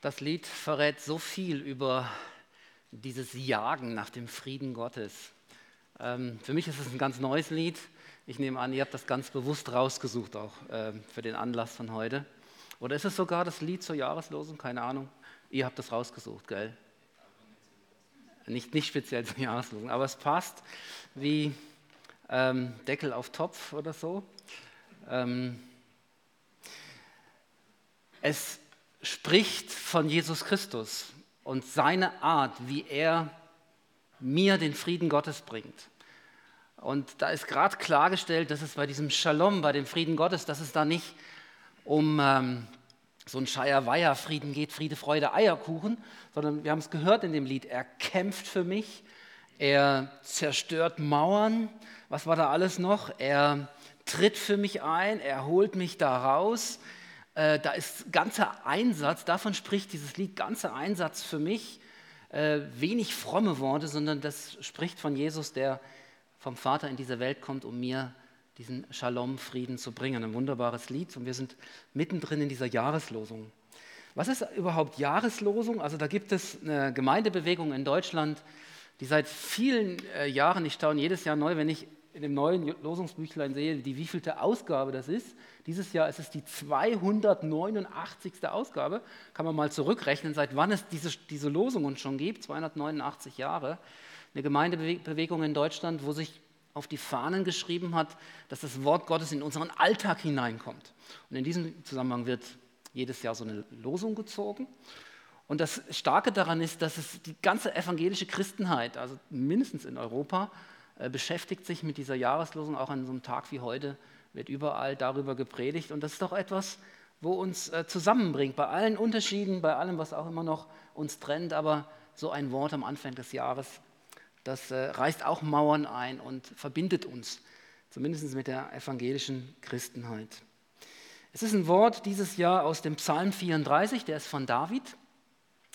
Das Lied verrät so viel über dieses Jagen nach dem Frieden Gottes. Ähm, für mich ist es ein ganz neues Lied. Ich nehme an, ihr habt das ganz bewusst rausgesucht, auch äh, für den Anlass von heute. Oder ist es sogar das Lied zur Jahreslosung? Keine Ahnung. Ihr habt das rausgesucht, gell? Nicht, nicht speziell zur Jahreslosung, aber es passt wie ähm, Deckel auf Topf oder so. Ähm, es spricht von Jesus Christus und seine Art, wie er mir den Frieden Gottes bringt. Und da ist gerade klargestellt, dass es bei diesem Shalom, bei dem Frieden Gottes, dass es da nicht um ähm, so ein Scheier-Weiher-Frieden geht, Friede, Freude, Eierkuchen, sondern wir haben es gehört in dem Lied, er kämpft für mich, er zerstört Mauern, was war da alles noch? Er tritt für mich ein, er holt mich da raus, äh, da ist ganzer Einsatz, davon spricht dieses Lied, ganzer Einsatz für mich, äh, wenig fromme Worte, sondern das spricht von Jesus, der vom Vater in diese Welt kommt, um mir diesen Shalom-Frieden zu bringen. Ein wunderbares Lied und wir sind mittendrin in dieser Jahreslosung. Was ist überhaupt Jahreslosung? Also da gibt es eine Gemeindebewegung in Deutschland, die seit vielen äh, Jahren, ich staune jedes Jahr neu, wenn ich in dem neuen Losungsbüchlein sehe, die wievielte Ausgabe das ist. Dieses Jahr ist es die 289. Ausgabe. Kann man mal zurückrechnen, seit wann es diese, diese Losungen schon gibt, 289 Jahre. Eine Gemeindebewegung in Deutschland, wo sich auf die Fahnen geschrieben hat, dass das Wort Gottes in unseren Alltag hineinkommt. Und in diesem Zusammenhang wird jedes Jahr so eine Losung gezogen. Und das Starke daran ist, dass es die ganze evangelische Christenheit, also mindestens in Europa, beschäftigt sich mit dieser Jahreslosung. Auch an so einem Tag wie heute wird überall darüber gepredigt. Und das ist doch etwas, wo uns äh, zusammenbringt, bei allen Unterschieden, bei allem, was auch immer noch uns trennt. Aber so ein Wort am Anfang des Jahres, das äh, reißt auch Mauern ein und verbindet uns, zumindest mit der evangelischen Christenheit. Es ist ein Wort dieses Jahr aus dem Psalm 34, der ist von David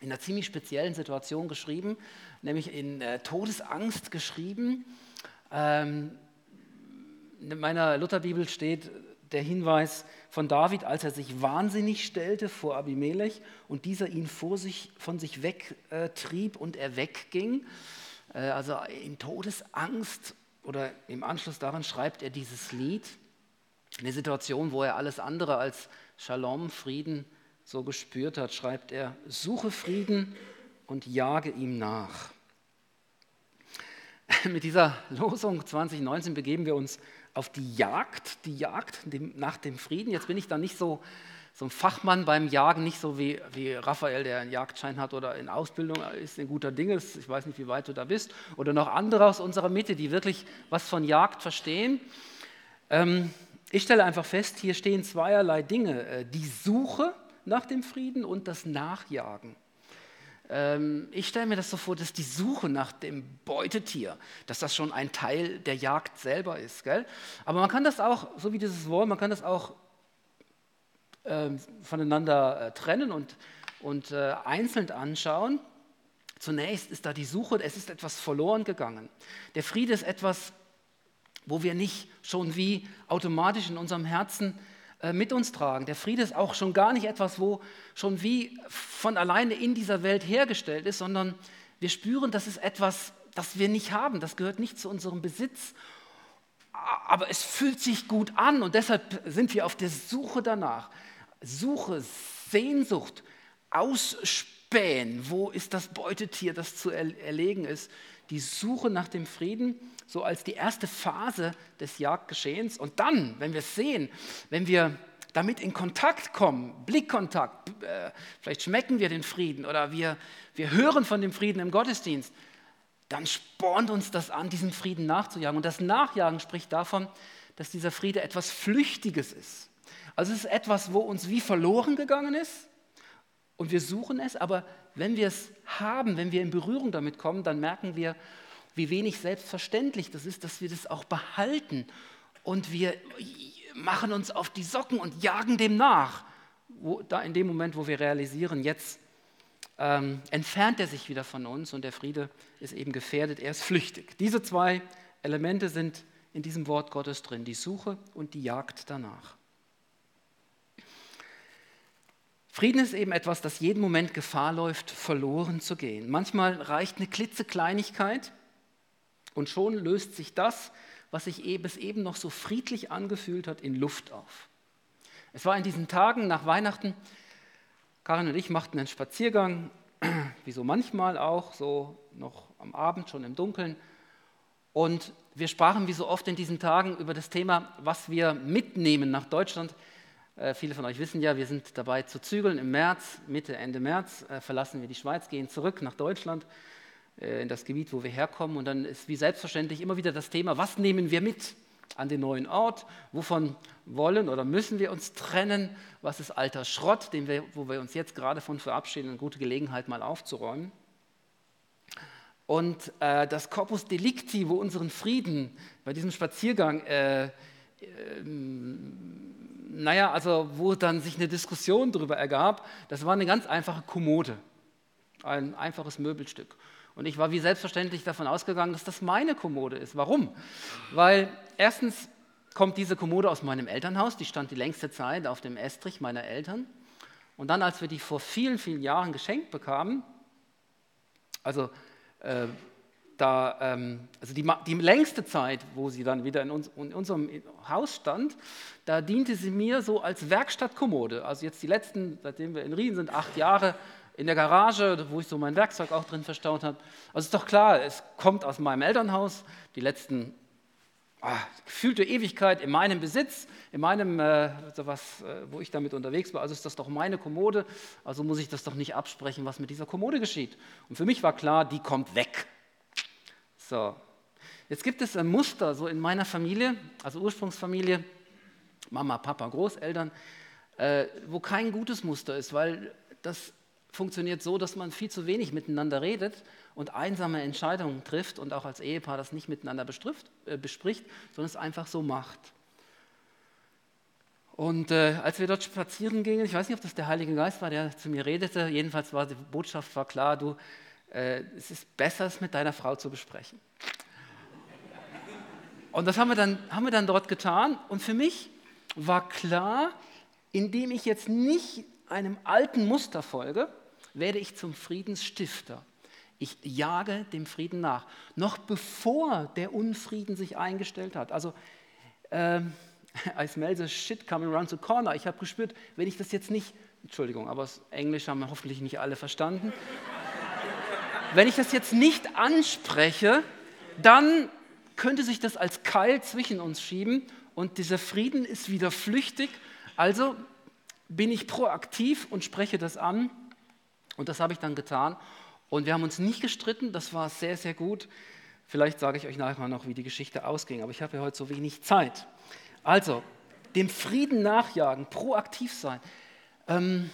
in einer ziemlich speziellen Situation geschrieben, nämlich in äh, Todesangst geschrieben. Ähm, in meiner Lutherbibel steht der Hinweis von David, als er sich wahnsinnig stellte vor Abimelech und dieser ihn vor sich, von sich wegtrieb und er wegging. Äh, also in Todesangst oder im Anschluss daran schreibt er dieses Lied. Eine Situation, wo er alles andere als Shalom, Frieden so gespürt hat, schreibt er, suche Frieden und jage ihm nach. Mit dieser Losung 2019 begeben wir uns auf die Jagd, die Jagd nach dem Frieden. Jetzt bin ich da nicht so, so ein Fachmann beim Jagen, nicht so wie, wie Raphael, der einen Jagdschein hat oder in Ausbildung ist, in guter Dinge. Ich weiß nicht, wie weit du da bist. Oder noch andere aus unserer Mitte, die wirklich was von Jagd verstehen. Ähm, ich stelle einfach fest, hier stehen zweierlei Dinge. Äh, die Suche nach dem Frieden und das Nachjagen. Ähm, ich stelle mir das so vor, dass die Suche nach dem Beutetier, dass das schon ein Teil der Jagd selber ist. Gell? Aber man kann das auch, so wie dieses Wort, man kann das auch äh, voneinander äh, trennen und, und äh, einzeln anschauen. Zunächst ist da die Suche, es ist etwas verloren gegangen. Der Friede ist etwas, wo wir nicht schon wie automatisch in unserem Herzen mit uns tragen. Der Friede ist auch schon gar nicht etwas, wo schon wie von alleine in dieser Welt hergestellt ist, sondern wir spüren, das ist etwas, das wir nicht haben. Das gehört nicht zu unserem Besitz. Aber es fühlt sich gut an und deshalb sind wir auf der Suche danach. Suche, Sehnsucht, Ausspähen. Wo ist das Beutetier, das zu erlegen ist? Die Suche nach dem Frieden so als die erste Phase des Jagdgeschehens. Und dann, wenn wir es sehen, wenn wir damit in Kontakt kommen, Blickkontakt, äh, vielleicht schmecken wir den Frieden oder wir, wir hören von dem Frieden im Gottesdienst, dann spornt uns das an, diesem Frieden nachzujagen. Und das Nachjagen spricht davon, dass dieser Friede etwas Flüchtiges ist. Also es ist etwas, wo uns wie verloren gegangen ist und wir suchen es, aber wenn wir es haben, wenn wir in Berührung damit kommen, dann merken wir, wie wenig selbstverständlich das ist, dass wir das auch behalten. Und wir machen uns auf die Socken und jagen dem nach. Wo, da in dem Moment, wo wir realisieren, jetzt ähm, entfernt er sich wieder von uns und der Friede ist eben gefährdet, er ist flüchtig. Diese zwei Elemente sind in diesem Wort Gottes drin, die Suche und die Jagd danach. Frieden ist eben etwas, das jeden Moment Gefahr läuft, verloren zu gehen. Manchmal reicht eine klitzekleinigkeit und schon löst sich das, was sich eh bis eben noch so friedlich angefühlt hat, in Luft auf. Es war in diesen Tagen nach Weihnachten, Karin und ich machten einen Spaziergang, wie so manchmal auch, so noch am Abend, schon im Dunkeln. Und wir sprachen wie so oft in diesen Tagen über das Thema, was wir mitnehmen nach Deutschland. Äh, viele von euch wissen ja, wir sind dabei zu zügeln. Im März, Mitte, Ende März äh, verlassen wir die Schweiz, gehen zurück nach Deutschland, äh, in das Gebiet, wo wir herkommen. Und dann ist wie selbstverständlich immer wieder das Thema, was nehmen wir mit an den neuen Ort? Wovon wollen oder müssen wir uns trennen? Was ist alter Schrott, den wir, wo wir uns jetzt gerade von verabschieden? Eine gute Gelegenheit, mal aufzuräumen. Und äh, das Corpus Delicti, wo unseren Frieden bei diesem Spaziergang, äh, äh, naja, also wo dann sich eine Diskussion darüber ergab, das war eine ganz einfache Kommode, ein einfaches Möbelstück. Und ich war wie selbstverständlich davon ausgegangen, dass das meine Kommode ist. Warum? Weil erstens kommt diese Kommode aus meinem Elternhaus, die stand die längste Zeit auf dem Estrich meiner Eltern. Und dann, als wir die vor vielen, vielen Jahren geschenkt bekamen, also äh, da, ähm, also die, die, längste Zeit, wo sie dann wieder in, uns, in, unserem Haus stand, da diente sie mir so als Werkstattkommode. Also jetzt die letzten, seitdem wir in Rien sind, acht Jahre in der Garage, wo ich so mein Werkzeug auch drin verstaut habe. Also ist doch klar, es kommt aus meinem Elternhaus, die letzten ah, gefühlte Ewigkeit in meinem Besitz, in meinem, äh, sowas, äh, wo ich damit unterwegs war. Also ist das doch meine Kommode, also muss ich das doch nicht absprechen, was mit dieser Kommode geschieht. Und für mich war klar, die kommt weg. So, jetzt gibt es ein Muster so in meiner Familie, also Ursprungsfamilie, Mama, Papa, Großeltern, äh, wo kein gutes Muster ist, weil das funktioniert so, dass man viel zu wenig miteinander redet und einsame Entscheidungen trifft und auch als Ehepaar das nicht miteinander äh, bespricht, sondern es einfach so macht. Und äh, als wir dort spazieren gingen, ich weiß nicht, ob das der Heilige Geist war, der zu mir redete, jedenfalls war die Botschaft war klar, du, äh, es ist besser, es mit deiner Frau zu besprechen. Und das haben wir, dann, haben wir dann dort getan. Und für mich war klar, indem ich jetzt nicht einem alten Muster folge, werde ich zum Friedensstifter. Ich jage dem Frieden nach, noch bevor der Unfrieden sich eingestellt hat. Also, ähm, I smell the shit coming around the corner. Ich habe gespürt, wenn ich das jetzt nicht, Entschuldigung, aber das Englisch haben hoffentlich nicht alle verstanden. Wenn ich das jetzt nicht anspreche, dann könnte sich das als Keil zwischen uns schieben und dieser Frieden ist wieder flüchtig. Also bin ich proaktiv und spreche das an. Und das habe ich dann getan. Und wir haben uns nicht gestritten, das war sehr, sehr gut. Vielleicht sage ich euch nachher noch, wie die Geschichte ausging, aber ich habe ja heute so wenig Zeit. Also, dem Frieden nachjagen, proaktiv sein. Ähm,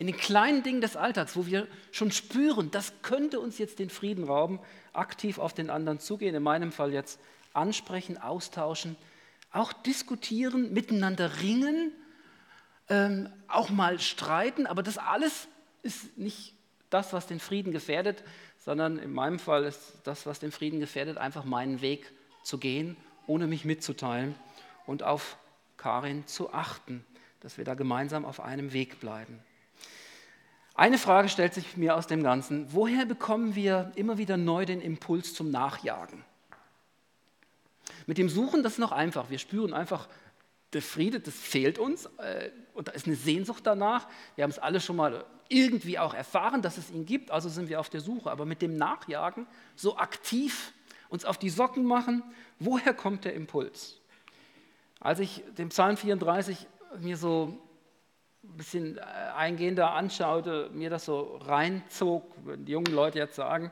in den kleinen Dingen des Alltags, wo wir schon spüren, das könnte uns jetzt den Frieden rauben, aktiv auf den anderen zugehen, in meinem Fall jetzt ansprechen, austauschen, auch diskutieren, miteinander ringen, ähm, auch mal streiten, aber das alles ist nicht das, was den Frieden gefährdet, sondern in meinem Fall ist das, was den Frieden gefährdet, einfach meinen Weg zu gehen, ohne mich mitzuteilen und auf Karin zu achten, dass wir da gemeinsam auf einem Weg bleiben. Eine Frage stellt sich mir aus dem Ganzen, woher bekommen wir immer wieder neu den Impuls zum Nachjagen? Mit dem Suchen, das ist noch einfach. Wir spüren einfach, der Friede, das fehlt uns äh, und da ist eine Sehnsucht danach. Wir haben es alle schon mal irgendwie auch erfahren, dass es ihn gibt, also sind wir auf der Suche. Aber mit dem Nachjagen, so aktiv uns auf die Socken machen, woher kommt der Impuls? Als ich den Psalm 34 mir so ein bisschen äh, eingehender anschaute, mir das so reinzog, würden die jungen Leute jetzt sagen,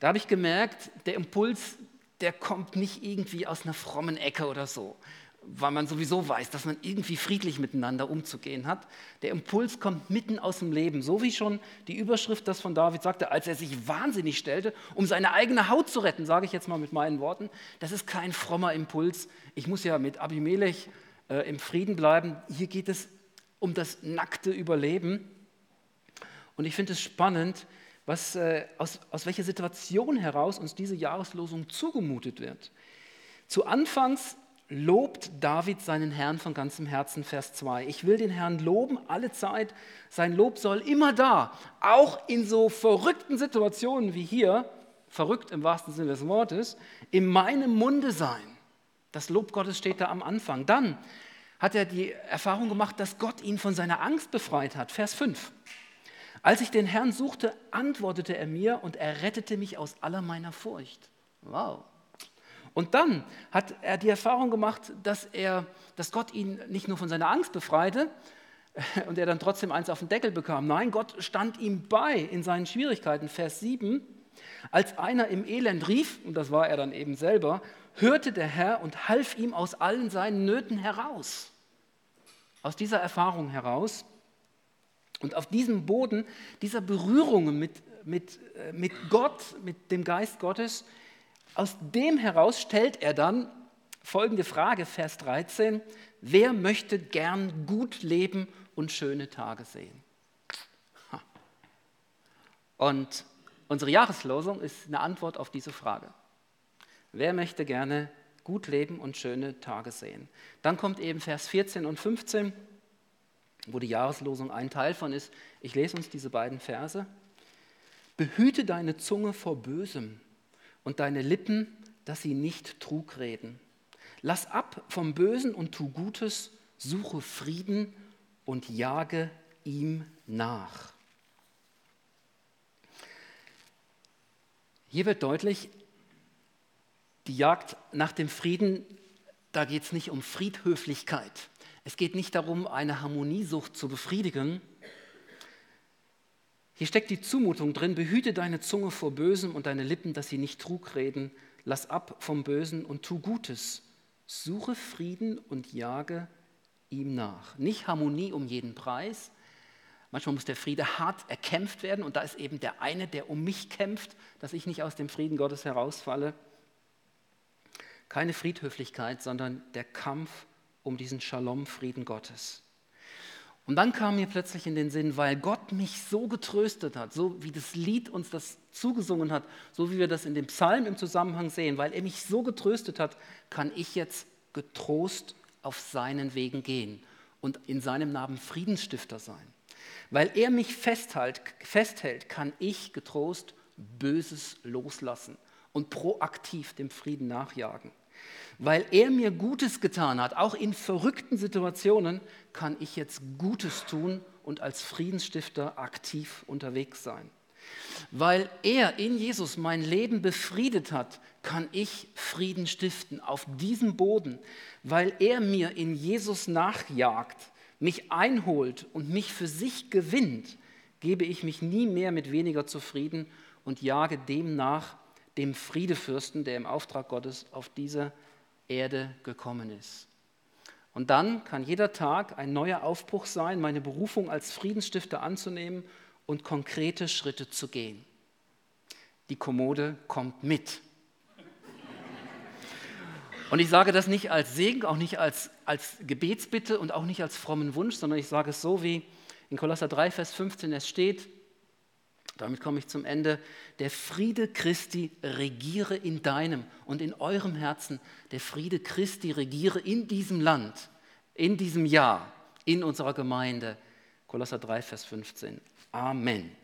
da habe ich gemerkt, der Impuls, der kommt nicht irgendwie aus einer frommen Ecke oder so, weil man sowieso weiß, dass man irgendwie friedlich miteinander umzugehen hat. Der Impuls kommt mitten aus dem Leben, so wie schon die Überschrift das von David sagte, als er sich wahnsinnig stellte, um seine eigene Haut zu retten, sage ich jetzt mal mit meinen Worten. Das ist kein frommer Impuls. Ich muss ja mit Abimelech äh, im Frieden bleiben. Hier geht es um das nackte Überleben. Und ich finde es spannend, was, äh, aus, aus welcher Situation heraus uns diese Jahreslosung zugemutet wird. Zu Anfangs lobt David seinen Herrn von ganzem Herzen, Vers 2. Ich will den Herrn loben alle Zeit. Sein Lob soll immer da, auch in so verrückten Situationen wie hier, verrückt im wahrsten Sinne des Wortes, in meinem Munde sein. Das Lob Gottes steht da am Anfang. Dann hat er die Erfahrung gemacht, dass Gott ihn von seiner Angst befreit hat. Vers 5. Als ich den Herrn suchte, antwortete er mir und er rettete mich aus aller meiner Furcht. Wow. Und dann hat er die Erfahrung gemacht, dass, er, dass Gott ihn nicht nur von seiner Angst befreite und er dann trotzdem eins auf den Deckel bekam. Nein, Gott stand ihm bei in seinen Schwierigkeiten. Vers 7. Als einer im Elend rief, und das war er dann eben selber, hörte der Herr und half ihm aus allen seinen Nöten heraus. Aus dieser Erfahrung heraus und auf diesem Boden dieser Berührungen mit, mit, äh, mit Gott, mit dem Geist Gottes, aus dem heraus stellt er dann folgende Frage, Vers 13, wer möchte gern gut leben und schöne Tage sehen? Und unsere Jahreslosung ist eine Antwort auf diese Frage. Wer möchte gerne gut leben und schöne Tage sehen? Dann kommt eben Vers 14 und 15, wo die Jahreslosung ein Teil von ist. Ich lese uns diese beiden Verse. Behüte deine Zunge vor Bösem und deine Lippen, dass sie nicht Trug reden. Lass ab vom Bösen und tu Gutes, suche Frieden und jage ihm nach. Hier wird deutlich, die Jagd nach dem Frieden, da geht es nicht um Friedhöflichkeit. Es geht nicht darum, eine Harmoniesucht zu befriedigen, hier steckt die Zumutung drin, behüte deine Zunge vor Bösem und deine Lippen, dass sie nicht Trug reden. Lass ab vom Bösen und tu Gutes. Suche Frieden und jage ihm nach. Nicht Harmonie um jeden Preis. Manchmal muss der Friede hart erkämpft werden und da ist eben der eine, der um mich kämpft, dass ich nicht aus dem Frieden Gottes herausfalle. Keine Friedhöflichkeit, sondern der Kampf um diesen Shalom-Frieden Gottes. Und dann kam mir plötzlich in den Sinn, weil Gott mich so getröstet hat, so wie das Lied uns das zugesungen hat, so wie wir das in dem Psalm im Zusammenhang sehen, weil er mich so getröstet hat, kann ich jetzt getrost auf seinen Wegen gehen und in seinem Namen Friedensstifter sein. Weil er mich festhält, festhält kann ich getrost Böses loslassen und proaktiv dem Frieden nachjagen. Weil er mir Gutes getan hat, auch in verrückten Situationen, kann ich jetzt Gutes tun und als Friedensstifter aktiv unterwegs sein. Weil er in Jesus mein Leben befriedet hat, kann ich Frieden stiften auf diesem Boden. Weil er mir in Jesus nachjagt, mich einholt und mich für sich gewinnt, gebe ich mich nie mehr mit weniger zufrieden und jage dem nach, dem Friedefürsten, der im Auftrag Gottes auf diese Erde gekommen ist. Und dann kann jeder Tag ein neuer Aufbruch sein, meine Berufung als Friedensstifter anzunehmen und konkrete Schritte zu gehen. Die Kommode kommt mit. Und ich sage das nicht als Segen, auch nicht als, als Gebetsbitte und auch nicht als frommen Wunsch, sondern ich sage es so, wie in Kolosser 3, Vers 15 es steht, damit komme ich zum Ende. Der Friede Christi regiere in deinem und in eurem Herzen. Der Friede Christi regiere in diesem Land, in diesem Jahr, in unserer Gemeinde. Kolosser 3, Vers 15. Amen.